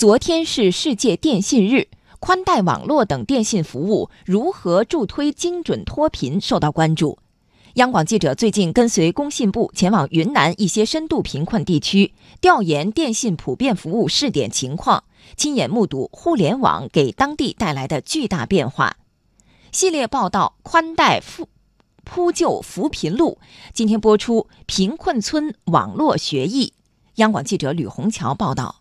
昨天是世界电信日，宽带网络等电信服务如何助推精准脱贫受到关注。央广记者最近跟随工信部前往云南一些深度贫困地区，调研电信普遍服务试点情况，亲眼目睹互联网给当地带来的巨大变化。系列报道《宽带铺铺就扶贫路》，今天播出《贫困村网络学艺》。央广记者吕红桥报道。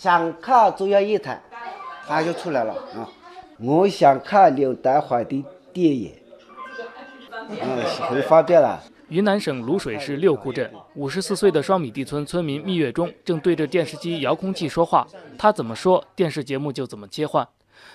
想看中央一台，它就出来了啊！我想看刘德华的电影。嗯，很方便了。云南省卤水市六库镇五十四岁的双米地村村民蜜月中正对着电视机遥控器说话，他怎么说，电视节目就怎么切换。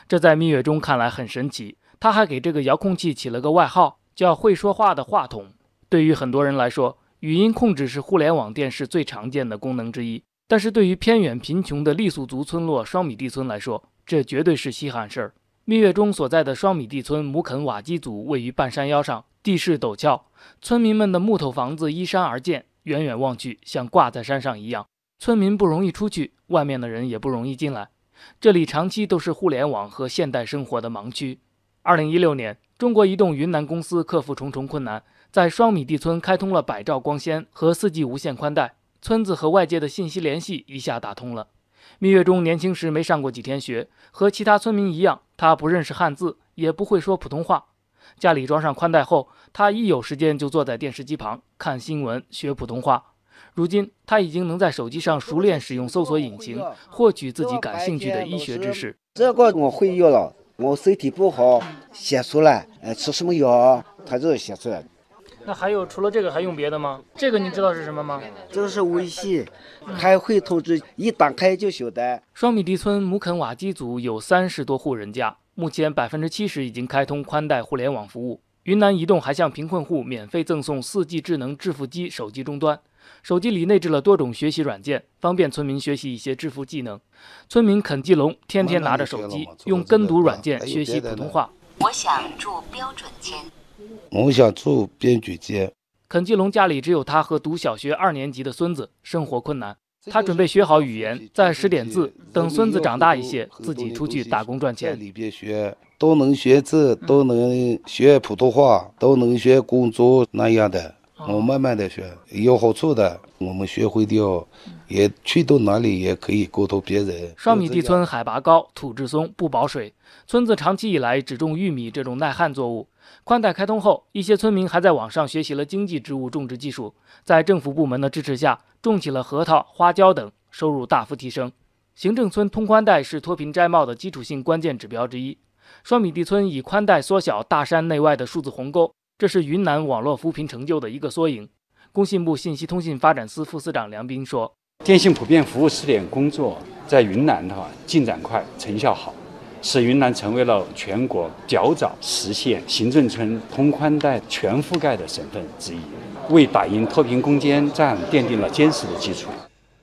这在蜜月中看来很神奇。他还给这个遥控器起了个外号，叫“会说话的话筒”。对于很多人来说，语音控制是互联网电视最常见的功能之一，但是对于偏远贫穷的傈僳族村落双米地村来说，这绝对是稀罕事儿。蜜月中所在的双米地村姆肯瓦基族位于半山腰上。地势陡峭，村民们的木头房子依山而建，远远望去像挂在山上一样。村民不容易出去，外面的人也不容易进来。这里长期都是互联网和现代生活的盲区。二零一六年，中国移动云南公司克服重重困难，在双米地村开通了百兆光纤和四 G 无线宽带，村子和外界的信息联系一下打通了。蜜月中年轻时没上过几天学，和其他村民一样，他不认识汉字，也不会说普通话。家里装上宽带后，他一有时间就坐在电视机旁看新闻、学普通话。如今，他已经能在手机上熟练使用搜索引擎，获取自己感兴趣的医学知识。这个我会用了。我身体不好，写出来，呃，吃什么药，他就写出来。那还有除了这个还用别的吗？这个你知道是什么吗？这是微信，开会通知，一打开就晓得。双米地村姆肯瓦基族有三十多户人家。目前百分之七十已经开通宽带互联网服务。云南移动还向贫困户免费赠送四 G 智能致富机手机终端，手机里内置了多种学习软件，方便村民学习一些致富技能。村民肯基龙天天拿着手机用跟读软件学习普通话。我想住标准间。我想住编剧街。肯基龙家里只有他和读小学二年级的孙子，生活困难。他准备学好语言，再识点字，等孙子长大一些，自己出去打工赚钱。里边学都能学字，都能学普通话，都能学工作那样的。我慢慢的学，有好处的。我们学会掉，也去到哪里也可以沟通别人。双米地村海拔高，土质松，不保水。村子长期以来只种玉米这种耐旱作物。宽带开通后，一些村民还在网上学习了经济植物种植技术，在政府部门的支持下，种起了核桃、花椒等，收入大幅提升。行政村通宽带是脱贫摘帽的基础性关键指标之一。双米地村以宽带缩小大山内外的数字鸿沟，这是云南网络扶贫成就的一个缩影。工信部信息通信发展司副司长梁斌说：“电信普遍服务试点工作在云南的话进展快，成效好。”使云南成为了全国较早实现行政村通宽带全覆盖的省份之一，为打赢脱贫攻坚战奠定了坚实的基础。